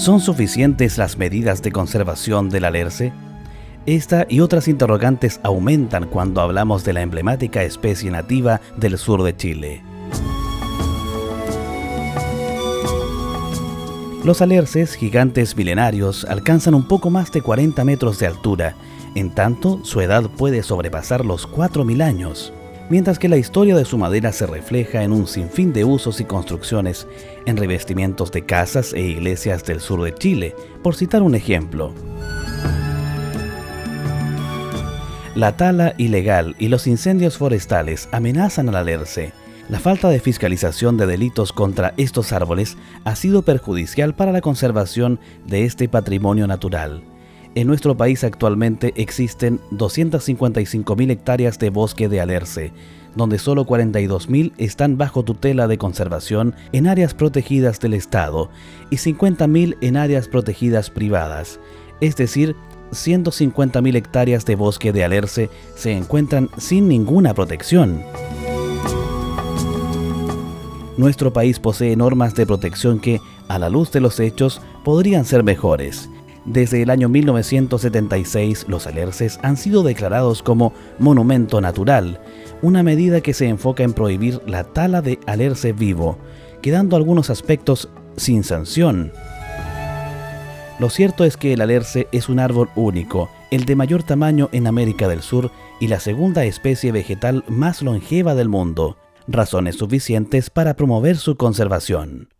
¿Son suficientes las medidas de conservación del alerce? Esta y otras interrogantes aumentan cuando hablamos de la emblemática especie nativa del sur de Chile. Los alerces, gigantes milenarios, alcanzan un poco más de 40 metros de altura, en tanto su edad puede sobrepasar los 4.000 años, mientras que la historia de su madera se refleja en un sinfín de usos y construcciones en revestimientos de casas e iglesias del sur de Chile, por citar un ejemplo. La tala ilegal y los incendios forestales amenazan al alerce, la falta de fiscalización de delitos contra estos árboles ha sido perjudicial para la conservación de este patrimonio natural. En nuestro país actualmente existen 255.000 hectáreas de bosque de alerce, donde solo 42.000 están bajo tutela de conservación en áreas protegidas del Estado y 50.000 en áreas protegidas privadas, es decir, 150.000 hectáreas de bosque de alerce se encuentran sin ninguna protección. Nuestro país posee normas de protección que, a la luz de los hechos, podrían ser mejores. Desde el año 1976, los alerces han sido declarados como monumento natural, una medida que se enfoca en prohibir la tala de alerce vivo, quedando algunos aspectos sin sanción. Lo cierto es que el alerce es un árbol único, el de mayor tamaño en América del Sur y la segunda especie vegetal más longeva del mundo razones suficientes para promover su conservación.